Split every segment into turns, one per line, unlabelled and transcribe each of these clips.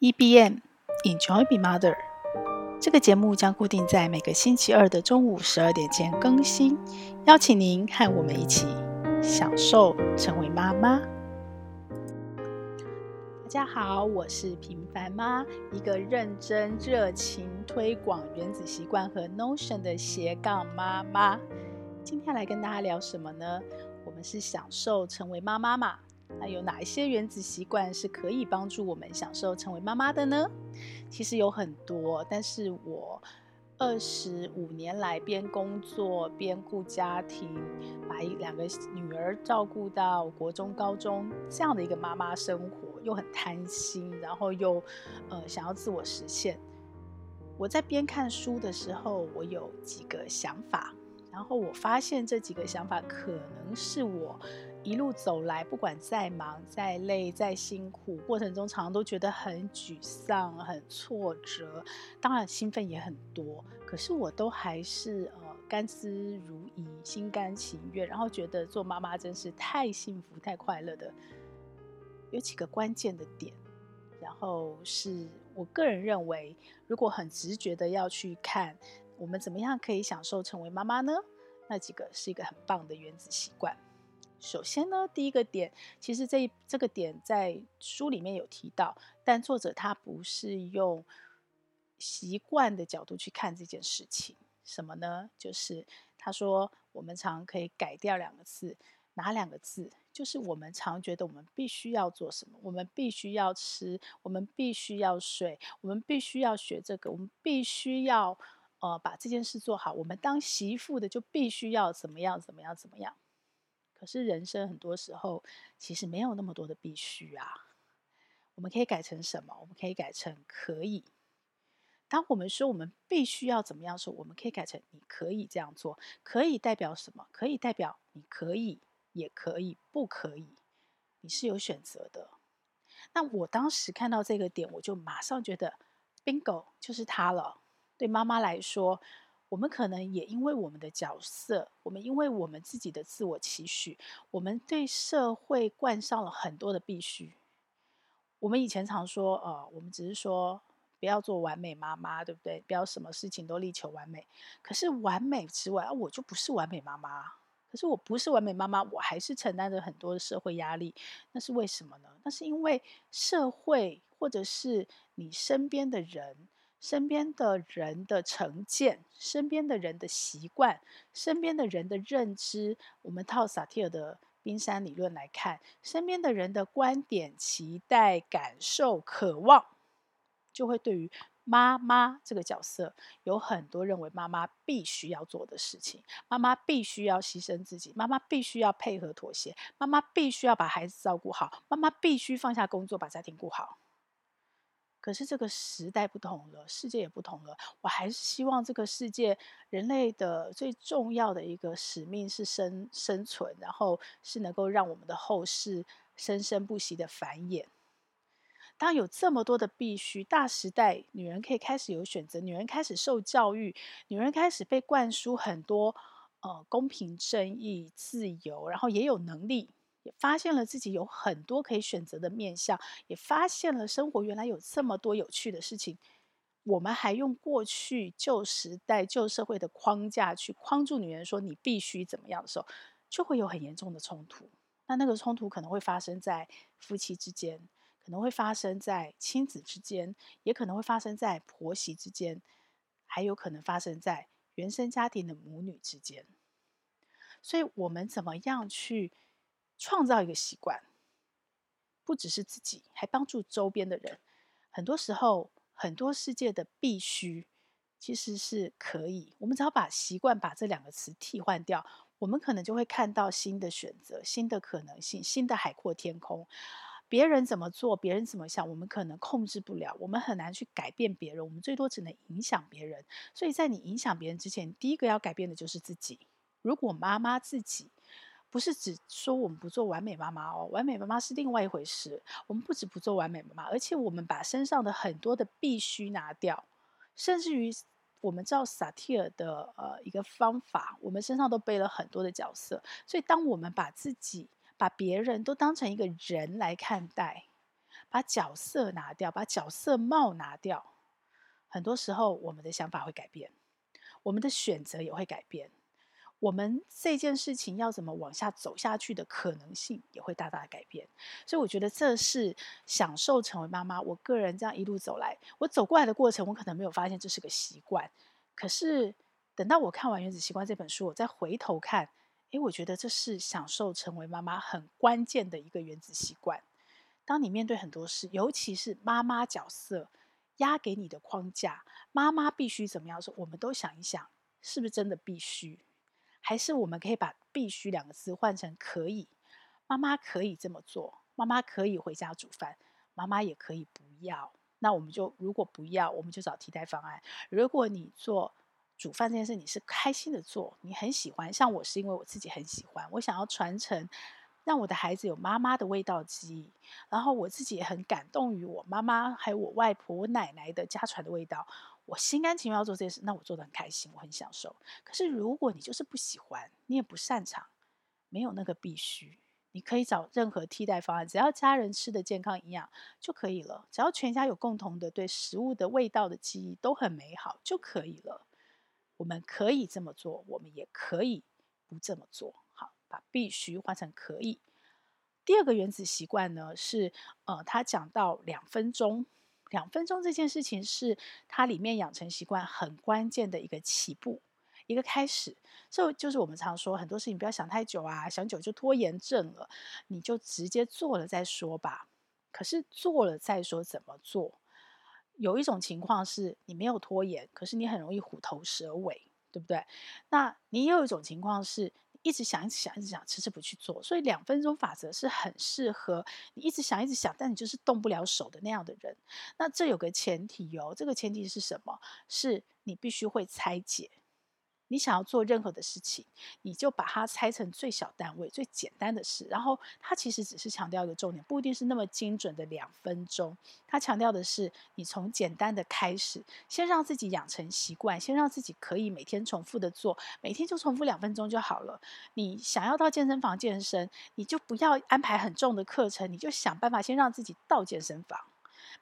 EBM Enjoy Be Mother，这个节目将固定在每个星期二的中午十二点前更新，邀请您和我们一起享受成为妈妈。大家好，我是平凡妈，一个认真、热情推广原子习惯和 Notion 的斜杠妈妈。今天来跟大家聊什么呢？我们是享受成为妈妈嘛？那有哪一些原子习惯是可以帮助我们享受成为妈妈的呢？其实有很多，但是我二十五年来边工作边顾家庭，把一两个女儿照顾到国中、高中这样的一个妈妈生活，又很贪心，然后又呃想要自我实现。我在边看书的时候，我有几个想法，然后我发现这几个想法可能是我。一路走来，不管再忙、再累、再辛苦，过程中常常都觉得很沮丧、很挫折，当然兴奋也很多。可是我都还是呃甘之如饴、心甘情愿，然后觉得做妈妈真是太幸福、太快乐的。有几个关键的点，然后是我个人认为，如果很直觉的要去看，我们怎么样可以享受成为妈妈呢？那几个是一个很棒的原子习惯。首先呢，第一个点，其实这这个点在书里面有提到，但作者他不是用习惯的角度去看这件事情。什么呢？就是他说我们常可以改掉两个字，哪两个字？就是我们常觉得我们必须要做什么，我们必须要吃，我们必须要睡，我们必须要学这个，我们必须要呃把这件事做好。我们当媳妇的就必须要怎么样怎么样怎么样。可是人生很多时候其实没有那么多的必须啊，我们可以改成什么？我们可以改成可以。当我们说我们必须要怎么样的时候，我们可以改成你可以这样做。可以代表什么？可以代表你可以，也可以不可以，你是有选择的。那我当时看到这个点，我就马上觉得 bingo 就是它了。对妈妈来说。我们可能也因为我们的角色，我们因为我们自己的自我期许，我们对社会冠上了很多的必须。我们以前常说，呃，我们只是说不要做完美妈妈，对不对？不要什么事情都力求完美。可是完美之外，啊，我就不是完美妈妈。可是我不是完美妈妈，我还是承担着很多的社会压力。那是为什么呢？那是因为社会或者是你身边的人。身边的人的成见，身边的人的习惯，身边的人的认知，我们套萨提尔的冰山理论来看，身边的人的观点、期待、感受、渴望，就会对于妈妈这个角色有很多认为妈妈必须要做的事情。妈妈必须要牺牲自己，妈妈必须要配合妥协，妈妈必须要把孩子照顾好，妈妈必须放下工作把家庭顾好。可是这个时代不同了，世界也不同了。我还是希望这个世界，人类的最重要的一个使命是生生存，然后是能够让我们的后世生生不息的繁衍。当有这么多的必须，大时代，女人可以开始有选择，女人开始受教育，女人开始被灌输很多呃公平正义、自由，然后也有能力。发现了自己有很多可以选择的面向，也发现了生活原来有这么多有趣的事情。我们还用过去旧时代、旧社会的框架去框住女人，说你必须怎么样的时候，就会有很严重的冲突。那那个冲突可能会发生在夫妻之间，可能会发生在亲子之间，也可能会发生在婆媳之间，还有可能发生在原生家庭的母女之间。所以，我们怎么样去创造一个习惯，不只是自己，还帮助周边的人。很多时候，很多世界的必须其实是可以。我们只要把习惯把这两个词替换掉，我们可能就会看到新的选择、新的可能性、新的海阔天空。别人怎么做，别人怎么想，我们可能控制不了，我们很难去改变别人，我们最多只能影响别人。所以在你影响别人之前，第一个要改变的就是自己。如果妈妈自己，不是只说我们不做完美妈妈哦，完美妈妈是另外一回事。我们不止不做完美妈妈，而且我们把身上的很多的必须拿掉，甚至于我们照萨提尔的呃一个方法，我们身上都背了很多的角色。所以，当我们把自己、把别人都当成一个人来看待，把角色拿掉，把角色帽拿掉，很多时候我们的想法会改变，我们的选择也会改变。我们这件事情要怎么往下走下去的可能性也会大大的改变，所以我觉得这是享受成为妈妈。我个人这样一路走来，我走过来的过程，我可能没有发现这是个习惯。可是等到我看完《原子习惯》这本书，我再回头看，诶，我觉得这是享受成为妈妈很关键的一个原子习惯。当你面对很多事，尤其是妈妈角色压给你的框架，妈妈必须怎么样说，我们都想一想，是不是真的必须？还是我们可以把“必须”两个字换成“可以”。妈妈可以这么做，妈妈可以回家煮饭，妈妈也可以不要。那我们就如果不要，我们就找替代方案。如果你做煮饭这件事，你是开心的做，你很喜欢，像我是因为我自己很喜欢，我想要传承，让我的孩子有妈妈的味道记忆。然后我自己也很感动于我妈妈还有我外婆、我奶奶的家传的味道。我心甘情愿要做这件事，那我做得很开心，我很享受。可是如果你就是不喜欢，你也不擅长，没有那个必须，你可以找任何替代方案，只要家人吃的健康营养就可以了。只要全家有共同的对食物的味道的记忆都很美好就可以了。我们可以这么做，我们也可以不这么做。好，把必须换成可以。第二个原子习惯呢是，呃，他讲到两分钟。两分钟这件事情是它里面养成习惯很关键的一个起步，一个开始。所以就是我们常说很多事情不要想太久啊，想久就拖延症了，你就直接做了再说吧。可是做了再说怎么做？有一种情况是你没有拖延，可是你很容易虎头蛇尾，对不对？那你也有一种情况是。一直想，一直想，一直想，迟迟不去做。所以两分钟法则是很适合你一直想，一直想，但你就是动不了手的那样的人。那这有个前提哦，这个前提是什么？是你必须会拆解。你想要做任何的事情，你就把它拆成最小单位、最简单的事。然后，它其实只是强调一个重点，不一定是那么精准的两分钟。它强调的是，你从简单的开始，先让自己养成习惯，先让自己可以每天重复的做，每天就重复两分钟就好了。你想要到健身房健身，你就不要安排很重的课程，你就想办法先让自己到健身房。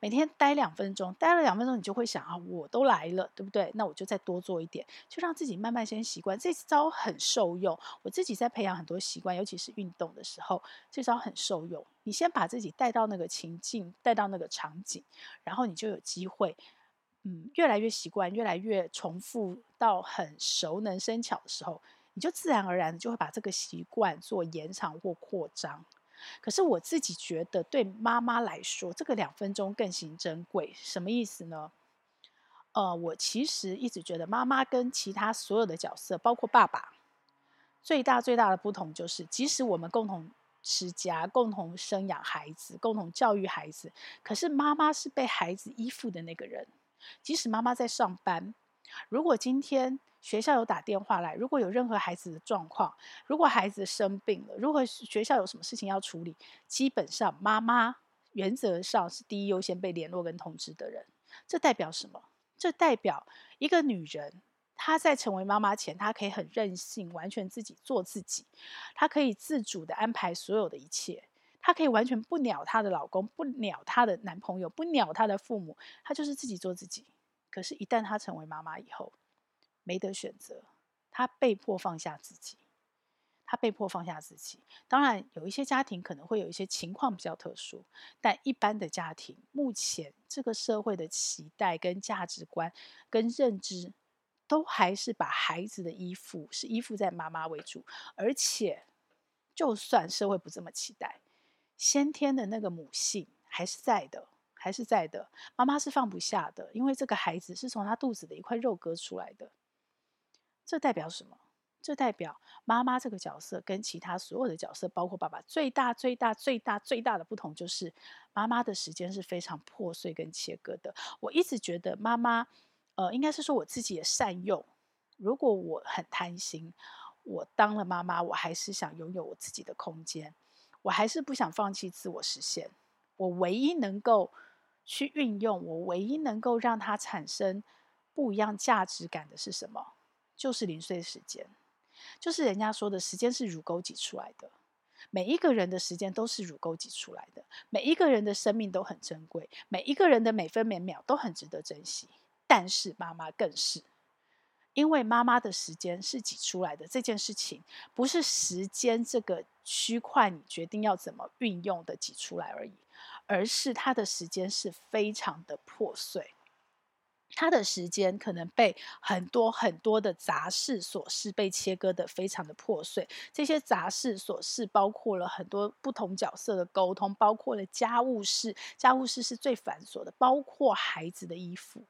每天待两分钟，待了两分钟，你就会想啊，我都来了，对不对？那我就再多做一点，就让自己慢慢先习惯。这招很受用，我自己在培养很多习惯，尤其是运动的时候，这招很受用。你先把自己带到那个情境，带到那个场景，然后你就有机会，嗯，越来越习惯，越来越重复到很熟能生巧的时候，你就自然而然就会把这个习惯做延长或扩张。可是我自己觉得，对妈妈来说，这个两分钟更显珍贵。什么意思呢？呃，我其实一直觉得，妈妈跟其他所有的角色，包括爸爸，最大最大的不同就是，即使我们共同持家、共同生养孩子、共同教育孩子，可是妈妈是被孩子依附的那个人。即使妈妈在上班，如果今天，学校有打电话来，如果有任何孩子的状况，如果孩子生病了，如果学校有什么事情要处理，基本上妈妈原则上是第一优先被联络跟通知的人。这代表什么？这代表一个女人，她在成为妈妈前，她可以很任性，完全自己做自己，她可以自主的安排所有的一切，她可以完全不鸟她的老公，不鸟她的男朋友，不鸟她的父母，她就是自己做自己。可是，一旦她成为妈妈以后，没得选择，她被迫放下自己，她被迫放下自己。当然，有一些家庭可能会有一些情况比较特殊，但一般的家庭，目前这个社会的期待、跟价值观、跟认知，都还是把孩子的依附是依附在妈妈为主。而且，就算社会不这么期待，先天的那个母性还是在的，还是在的。妈妈是放不下的，因为这个孩子是从他肚子的一块肉割出来的。这代表什么？这代表妈妈这个角色跟其他所有的角色，包括爸爸，最大、最大、最大、最大的不同就是，妈妈的时间是非常破碎跟切割的。我一直觉得妈妈，呃，应该是说我自己也善用。如果我很贪心，我当了妈妈，我还是想拥有我自己的空间，我还是不想放弃自我实现。我唯一能够去运用，我唯一能够让它产生不一样价值感的是什么？就是零碎时间，就是人家说的时间是乳沟挤出来的。每一个人的时间都是乳沟挤出来的，每一个人的生命都很珍贵，每一个人的每分每秒都很值得珍惜。但是妈妈更是，因为妈妈的时间是挤出来的，这件事情不是时间这个区块你决定要怎么运用的挤出来而已，而是他的时间是非常的破碎。他的时间可能被很多很多的杂事琐事被切割得非常的破碎。这些杂事琐事包括了很多不同角色的沟通，包括了家务事，家务事是最繁琐的，包括孩子的衣服，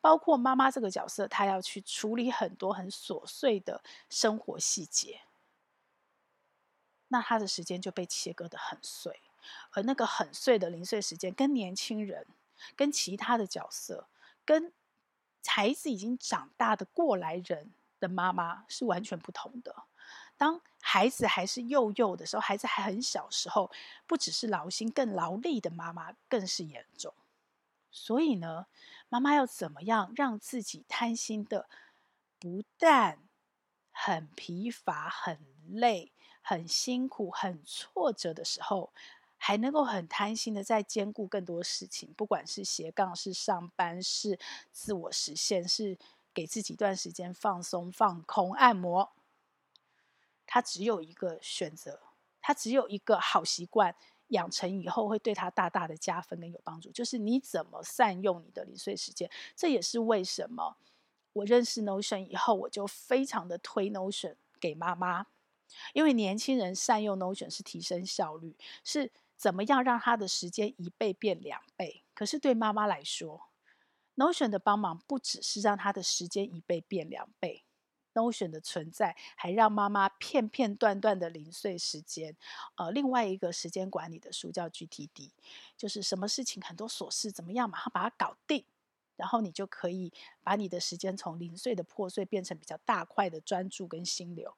包括妈妈这个角色，她要去处理很多很琐碎的生活细节。那她的时间就被切割得很碎，而那个很碎的零碎时间，跟年轻人，跟其他的角色。跟孩子已经长大的过来人的妈妈是完全不同的。当孩子还是幼幼的时候，孩子还很小时候，不只是劳心，更劳力的妈妈更是严重。所以呢，妈妈要怎么样让自己贪心的，不但很疲乏、很累、很辛苦、很挫折的时候，还能够很贪心的在兼顾更多事情，不管是斜杠、是上班、是自我实现、是给自己一段时间放松、放空、按摩。他只有一个选择，他只有一个好习惯，养成以后会对他大大的加分跟有帮助，就是你怎么善用你的零碎时间。这也是为什么我认识 Notion 以后，我就非常的推 Notion 给妈妈，因为年轻人善用 Notion 是提升效率，是。怎么样让他的时间一倍变两倍？可是对妈妈来说，Notion 的帮忙不只是让他的时间一倍变两倍，Notion 的存在还让妈妈片片段段的零碎时间。呃，另外一个时间管理的书叫 GTD，就是什么事情很多琐事怎么样马上把它搞定，然后你就可以把你的时间从零碎的破碎变成比较大块的专注跟心流。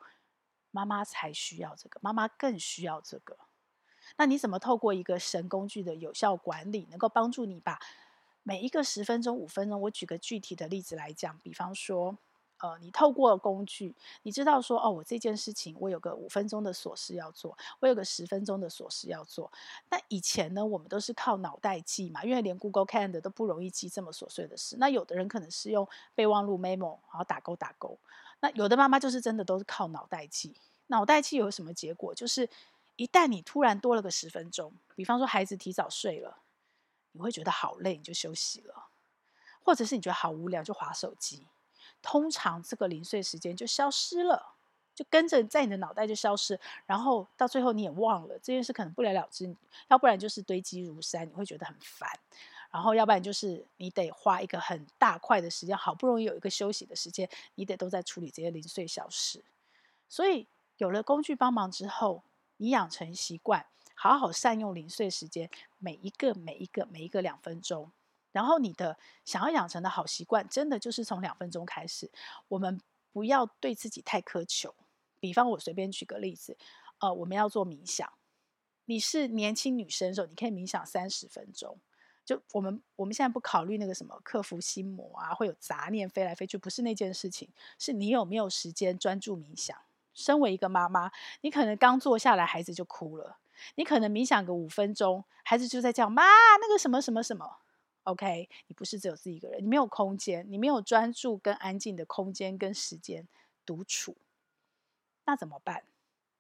妈妈才需要这个，妈妈更需要这个。那你怎么透过一个神工具的有效管理，能够帮助你把每一个十分钟、五分钟？我举个具体的例子来讲，比方说，呃，你透过工具，你知道说，哦，我这件事情我有个五分钟的琐事要做，我有个十分钟的琐事要做。那以前呢，我们都是靠脑袋记嘛，因为连 Google Calendar 都不容易记这么琐碎的事。那有的人可能是用备忘录 Memo，然后打勾打勾。那有的妈妈就是真的都是靠脑袋记，脑袋记有什么结果？就是。一旦你突然多了个十分钟，比方说孩子提早睡了，你会觉得好累，你就休息了；或者是你觉得好无聊，就划手机。通常这个零碎时间就消失了，就跟着在你的脑袋就消失，然后到最后你也忘了这件事，可能不了了之。要不然就是堆积如山，你会觉得很烦；然后要不然就是你得花一个很大块的时间，好不容易有一个休息的时间，你得都在处理这些零碎小事。所以有了工具帮忙之后，你养成习惯，好好善用零碎时间，每一个、每一个、每一个两分钟。然后你的想要养成的好习惯，真的就是从两分钟开始。我们不要对自己太苛求。比方我随便举个例子，呃，我们要做冥想。你是年轻女生的时候，你可以冥想三十分钟。就我们我们现在不考虑那个什么克服心魔啊，会有杂念飞来飞去，不是那件事情，是你有没有时间专注冥想。身为一个妈妈，你可能刚坐下来，孩子就哭了。你可能冥想个五分钟，孩子就在叫妈，那个什么什么什么。OK，你不是只有自己一个人，你没有空间，你没有专注跟安静的空间跟时间独处，那怎么办？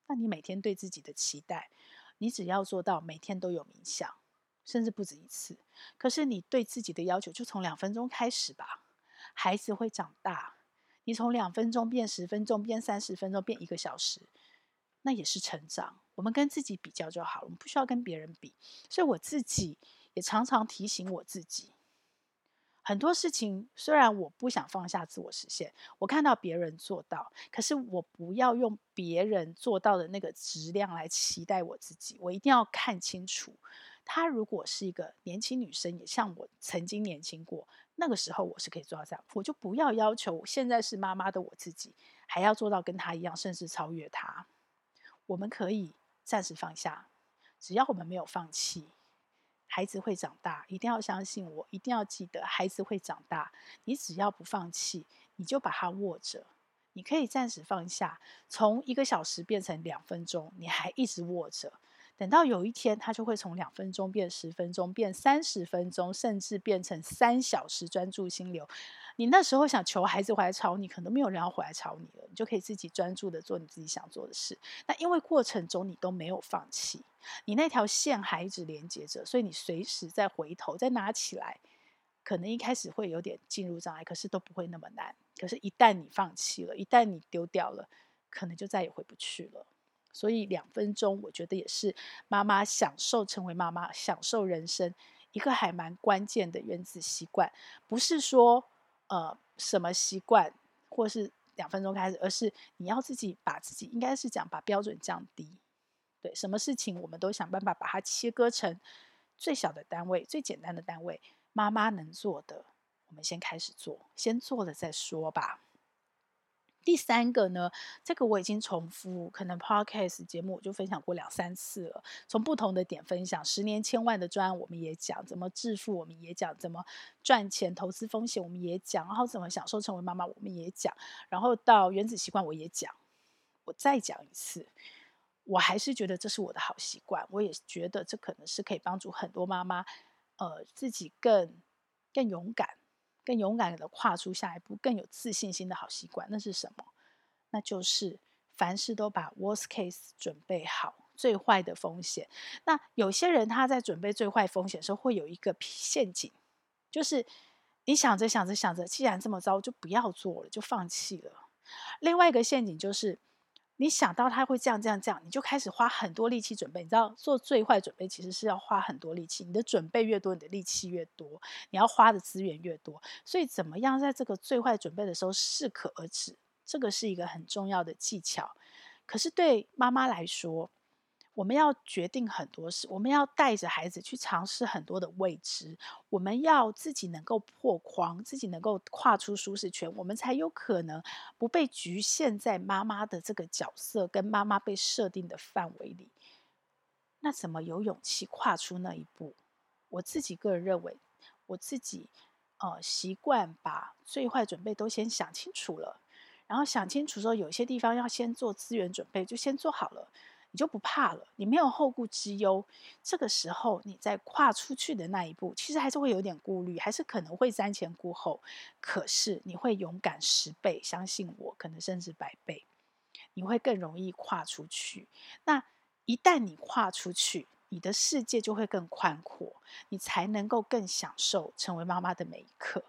那你每天对自己的期待，你只要做到每天都有冥想，甚至不止一次。可是你对自己的要求就从两分钟开始吧。孩子会长大。你从两分钟变十分钟，变三十分钟，变一个小时，那也是成长。我们跟自己比较就好了，我们不需要跟别人比。所以我自己也常常提醒我自己，很多事情虽然我不想放下自我实现，我看到别人做到，可是我不要用别人做到的那个质量来期待我自己。我一定要看清楚，她如果是一个年轻女生，也像我曾经年轻过。那个时候我是可以做到这样，我就不要要求现在是妈妈的我自己还要做到跟她一样，甚至超越她。我们可以暂时放下，只要我们没有放弃，孩子会长大。一定要相信我，一定要记得孩子会长大。你只要不放弃，你就把他握着，你可以暂时放下，从一个小时变成两分钟，你还一直握着。等到有一天，他就会从两分钟变十分钟，变三十分钟，甚至变成三小时专注心流。你那时候想求孩子回来吵你，可能没有人要回来吵你了，你就可以自己专注的做你自己想做的事。那因为过程中你都没有放弃，你那条线还一直连接着，所以你随时再回头再拿起来，可能一开始会有点进入障碍，可是都不会那么难。可是，一旦你放弃了，一旦你丢掉了，可能就再也回不去了。所以两分钟，我觉得也是妈妈享受成为妈妈、享受人生一个还蛮关键的原子习惯。不是说呃什么习惯，或是两分钟开始，而是你要自己把自己应该是讲把标准降低。对，什么事情我们都想办法把它切割成最小的单位、最简单的单位。妈妈能做的，我们先开始做，先做了再说吧。第三个呢，这个我已经重复，可能 podcast 节目我就分享过两三次了，从不同的点分享。十年千万的专案我们也讲，怎么致富我们也讲，怎么赚钱投资风险我们也讲，然后怎么享受成为妈妈我们也讲，然后到原子习惯我也讲。我再讲一次，我还是觉得这是我的好习惯，我也觉得这可能是可以帮助很多妈妈，呃，自己更更勇敢。更勇敢的跨出下一步，更有自信心的好习惯，那是什么？那就是凡事都把 worst case 准备好，最坏的风险。那有些人他在准备最坏风险的时候，会有一个陷阱，就是你想着想着想着，既然这么糟，就不要做了，就放弃了。另外一个陷阱就是。你想到他会这样这样这样，你就开始花很多力气准备。你知道做最坏准备其实是要花很多力气，你的准备越多，你的力气越多，你要花的资源越多。所以怎么样在这个最坏准备的时候适可而止，这个是一个很重要的技巧。可是对妈妈来说，我们要决定很多事，我们要带着孩子去尝试很多的未知，我们要自己能够破框，自己能够跨出舒适圈，我们才有可能不被局限在妈妈的这个角色跟妈妈被设定的范围里。那怎么有勇气跨出那一步？我自己个人认为，我自己呃习惯把最坏准备都先想清楚了，然后想清楚之后有些地方要先做资源准备，就先做好了。你就不怕了，你没有后顾之忧。这个时候，你在跨出去的那一步，其实还是会有点顾虑，还是可能会瞻前顾后。可是你会勇敢十倍，相信我，可能甚至百倍，你会更容易跨出去。那一旦你跨出去，你的世界就会更宽阔，你才能够更享受成为妈妈的每一刻。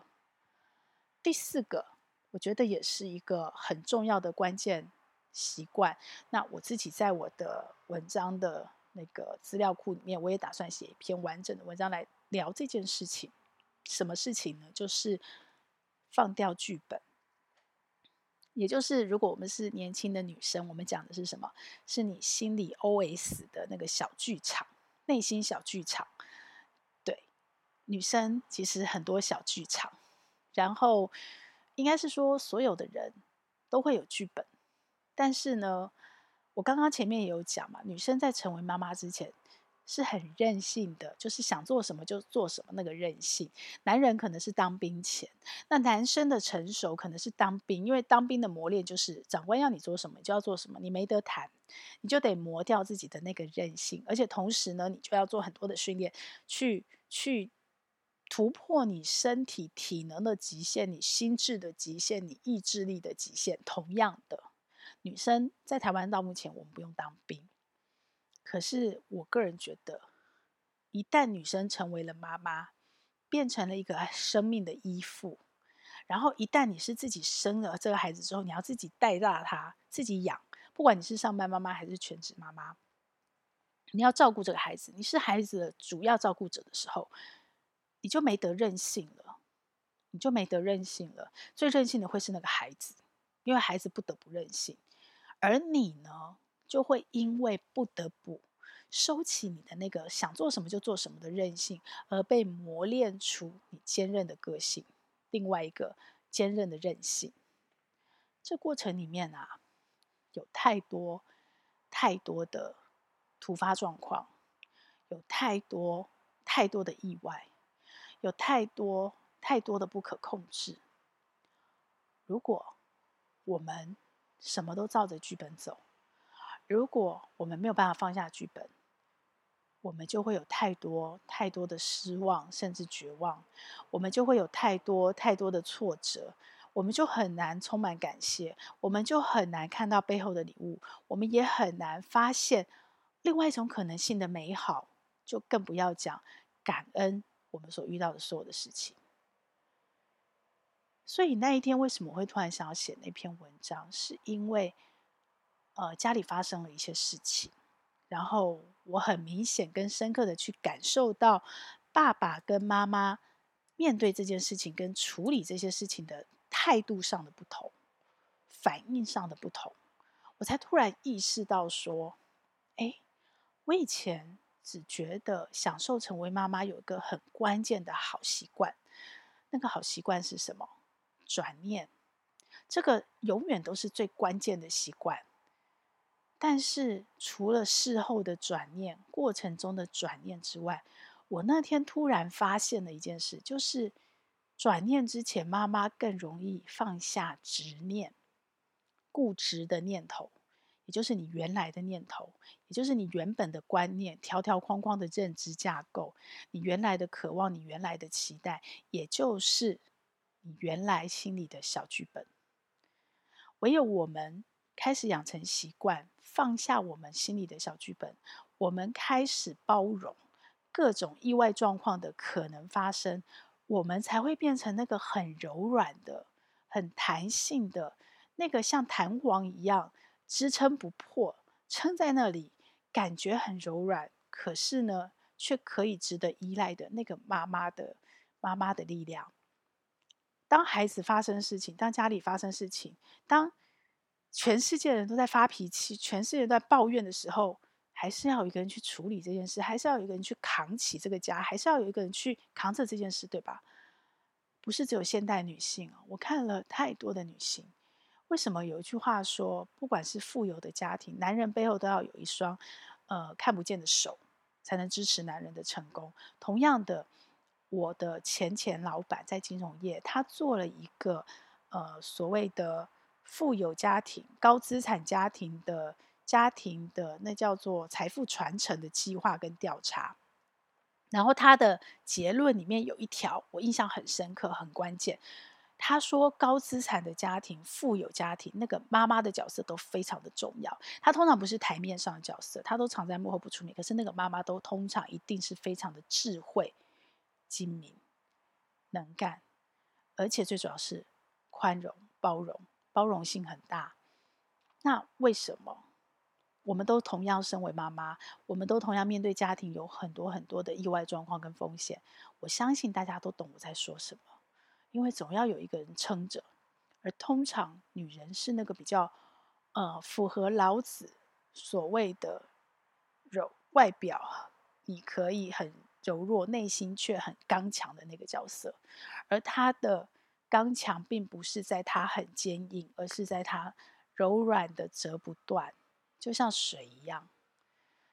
第四个，我觉得也是一个很重要的关键。习惯。那我自己在我的文章的那个资料库里面，我也打算写一篇完整的文章来聊这件事情。什么事情呢？就是放掉剧本。也就是，如果我们是年轻的女生，我们讲的是什么？是你心里 OS 的那个小剧场，内心小剧场。对，女生其实很多小剧场。然后，应该是说，所有的人都会有剧本。但是呢，我刚刚前面也有讲嘛，女生在成为妈妈之前是很任性的，就是想做什么就做什么，那个任性。男人可能是当兵前，那男生的成熟可能是当兵，因为当兵的磨练就是长官要你做什么，你就要做什么，你没得谈，你就得磨掉自己的那个任性，而且同时呢，你就要做很多的训练，去去突破你身体体能的极限，你心智的极限，你意志力的极限，同样的。女生在台湾到目前，我们不用当兵。可是我个人觉得，一旦女生成为了妈妈，变成了一个生命的依附，然后一旦你是自己生了这个孩子之后，你要自己带大他，自己养。不管你是上班妈妈还是全职妈妈，你要照顾这个孩子，你是孩子的主要照顾者的时候，你就没得任性了，你就没得任性了。最任性的会是那个孩子，因为孩子不得不任性。而你呢，就会因为不得不收起你的那个想做什么就做什么的任性，而被磨练出你坚韧的个性，另外一个坚韧的韧性。这过程里面啊，有太多太多的突发状况，有太多太多的意外，有太多太多的不可控制。如果我们什么都照着剧本走。如果我们没有办法放下剧本，我们就会有太多太多的失望，甚至绝望；我们就会有太多太多的挫折，我们就很难充满感谢，我们就很难看到背后的礼物，我们也很难发现另外一种可能性的美好，就更不要讲感恩我们所遇到的所有的事情。所以那一天为什么会突然想要写那篇文章，是因为，呃，家里发生了一些事情。然后我很明显跟深刻的去感受到，爸爸跟妈妈面对这件事情跟处理这些事情的态度上的不同，反应上的不同，我才突然意识到说，哎，我以前只觉得享受成为妈妈有一个很关键的好习惯，那个好习惯是什么？转念，这个永远都是最关键的习惯。但是，除了事后的转念、过程中的转念之外，我那天突然发现了一件事，就是转念之前，妈妈更容易放下执念、固执的念头，也就是你原来的念头，也就是你原本的观念、条条框框的认知架构，你原来的渴望、你原来的期待，也就是你原来心里的小剧本。唯有我们开始养成习惯。放下我们心里的小剧本，我们开始包容各种意外状况的可能发生，我们才会变成那个很柔软的、很弹性的那个像弹簧一样支撑不破、撑在那里，感觉很柔软，可是呢，却可以值得依赖的那个妈妈的妈妈的力量。当孩子发生事情，当家里发生事情，当全世界人都在发脾气，全世界都在抱怨的时候，还是要有一个人去处理这件事，还是要有一个人去扛起这个家，还是要有一个人去扛着这件事，对吧？不是只有现代女性啊，我看了太多的女性。为什么有一句话说，不管是富有的家庭，男人背后都要有一双呃看不见的手，才能支持男人的成功。同样的，我的前前老板在金融业，他做了一个呃所谓的。富有家庭、高资产家庭的家庭的那叫做财富传承的计划跟调查，然后他的结论里面有一条我印象很深刻、很关键。他说，高资产的家庭、富有家庭，那个妈妈的角色都非常的重要。他通常不是台面上的角色，他都藏在幕后不出面。可是那个妈妈都通常一定是非常的智慧、精明、能干，而且最主要是宽容、包容。包容性很大，那为什么我们都同样身为妈妈，我们都同样面对家庭有很多很多的意外状况跟风险？我相信大家都懂我在说什么，因为总要有一个人撑着，而通常女人是那个比较呃符合老子所谓的柔外表，你可以很柔弱，内心却很刚强的那个角色，而他的。刚强并不是在他很坚硬，而是在他柔软的折不断，就像水一样，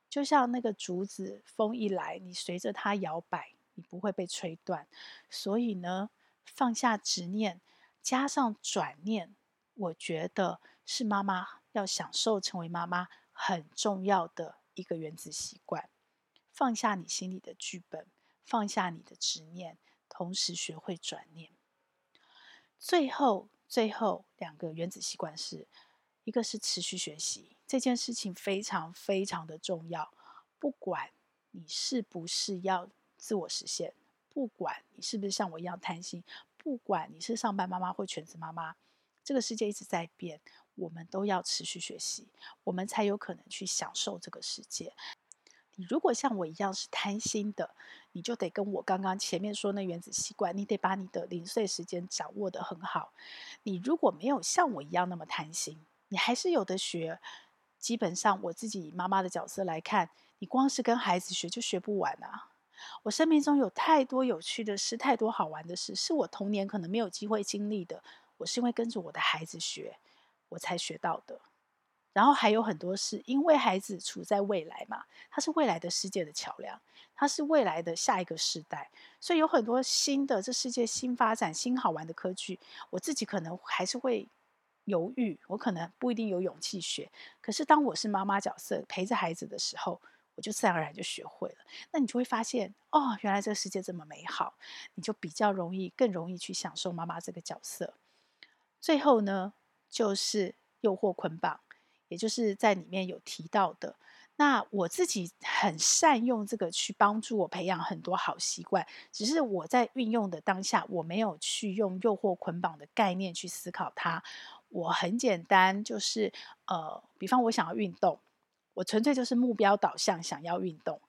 就像那个竹子，风一来，你随着它摇摆，你不会被吹断。所以呢，放下执念，加上转念，我觉得是妈妈要享受成为妈妈很重要的一个原子习惯。放下你心里的剧本，放下你的执念，同时学会转念。最后，最后两个原子习惯是，一个是持续学习，这件事情非常非常的重要。不管你是不是要自我实现，不管你是不是像我一样贪心，不管你是上班妈妈或全职妈妈，这个世界一直在变，我们都要持续学习，我们才有可能去享受这个世界。你如果像我一样是贪心的，你就得跟我刚刚前面说那原子习惯，你得把你的零碎时间掌握得很好。你如果没有像我一样那么贪心，你还是有的学。基本上，我自己以妈妈的角色来看，你光是跟孩子学就学不完啊。我生命中有太多有趣的事，太多好玩的事，是我童年可能没有机会经历的。我是因为跟着我的孩子学，我才学到的。然后还有很多事，因为孩子处在未来嘛，他是未来的世界的桥梁，他是未来的下一个世代，所以有很多新的这世界新发展、新好玩的科技，我自己可能还是会犹豫，我可能不一定有勇气学。可是当我是妈妈角色陪着孩子的时候，我就自然而然就学会了。那你就会发现，哦，原来这个世界这么美好，你就比较容易，更容易去享受妈妈这个角色。最后呢，就是诱惑捆绑，也就是在里面有提到的。那我自己很善用这个去帮助我培养很多好习惯，只是我在运用的当下，我没有去用诱惑捆绑的概念去思考它。我很简单，就是呃，比方我想要运动，我纯粹就是目标导向想要运动。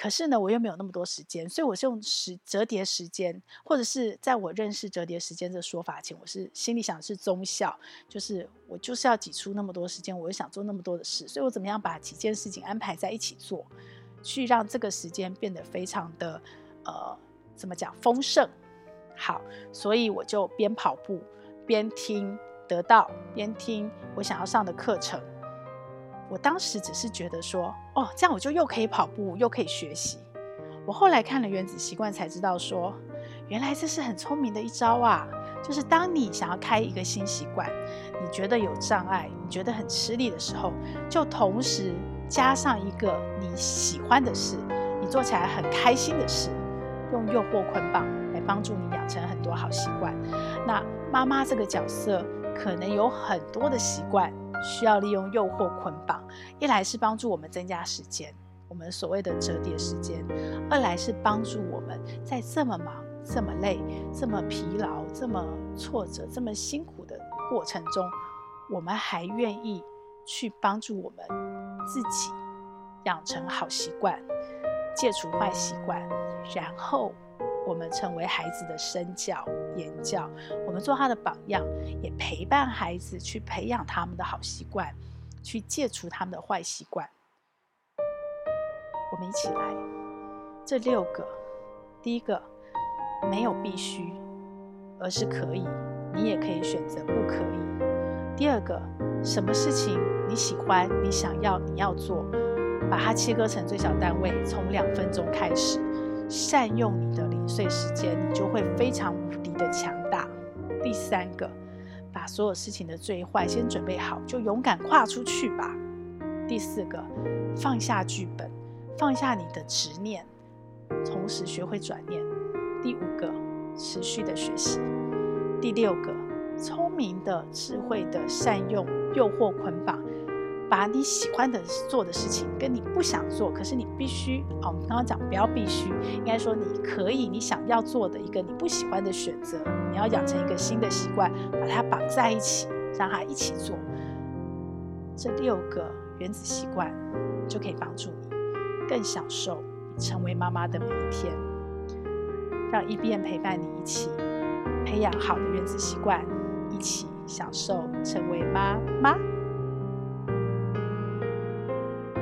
可是呢，我又没有那么多时间，所以我是用时折叠时间，或者是在我认识折叠时间这个说法前，我是心里想的是综效，就是我就是要挤出那么多时间，我又想做那么多的事，所以我怎么样把几件事情安排在一起做，去让这个时间变得非常的呃，怎么讲丰盛？好，所以我就边跑步边听得到，边听我想要上的课程。我当时只是觉得说，哦，这样我就又可以跑步，又可以学习。我后来看了《原子习惯》，才知道说，原来这是很聪明的一招啊！就是当你想要开一个新习惯，你觉得有障碍，你觉得很吃力的时候，就同时加上一个你喜欢的事，你做起来很开心的事，用诱惑捆绑来帮助你养成很多好习惯。那妈妈这个角色可能有很多的习惯。需要利用诱惑捆绑，一来是帮助我们增加时间，我们所谓的折叠时间；二来是帮助我们在这么忙、这么累、这么疲劳、这么挫折、这么辛苦的过程中，我们还愿意去帮助我们自己养成好习惯，戒除坏习惯，然后。我们成为孩子的身教言教，我们做他的榜样，也陪伴孩子去培养他们的好习惯，去戒除他们的坏习惯。我们一起来，这六个，第一个没有必须，而是可以，你也可以选择不可以。第二个，什么事情你喜欢，你想要，你要做，把它切割成最小单位，从两分钟开始。善用你的零碎时间，你就会非常无敌的强大。第三个，把所有事情的最坏先准备好，就勇敢跨出去吧。第四个，放下剧本，放下你的执念，同时学会转念。第五个，持续的学习。第六个，聪明的、智慧的善用诱惑捆绑。把你喜欢的做的事情，跟你不想做，可是你必须哦，我们刚刚讲不要必须，应该说你可以，你想要做的一个你不喜欢的选择，你要养成一个新的习惯，把它绑在一起，让它一起做。这六个原子习惯就可以帮助你更享受你成为妈妈的每一天，让 EBM 陪伴你一起培养好的原子习惯，一起享受成为妈妈。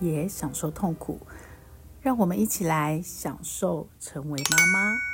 也享受痛苦，让我们一起来享受成为妈妈。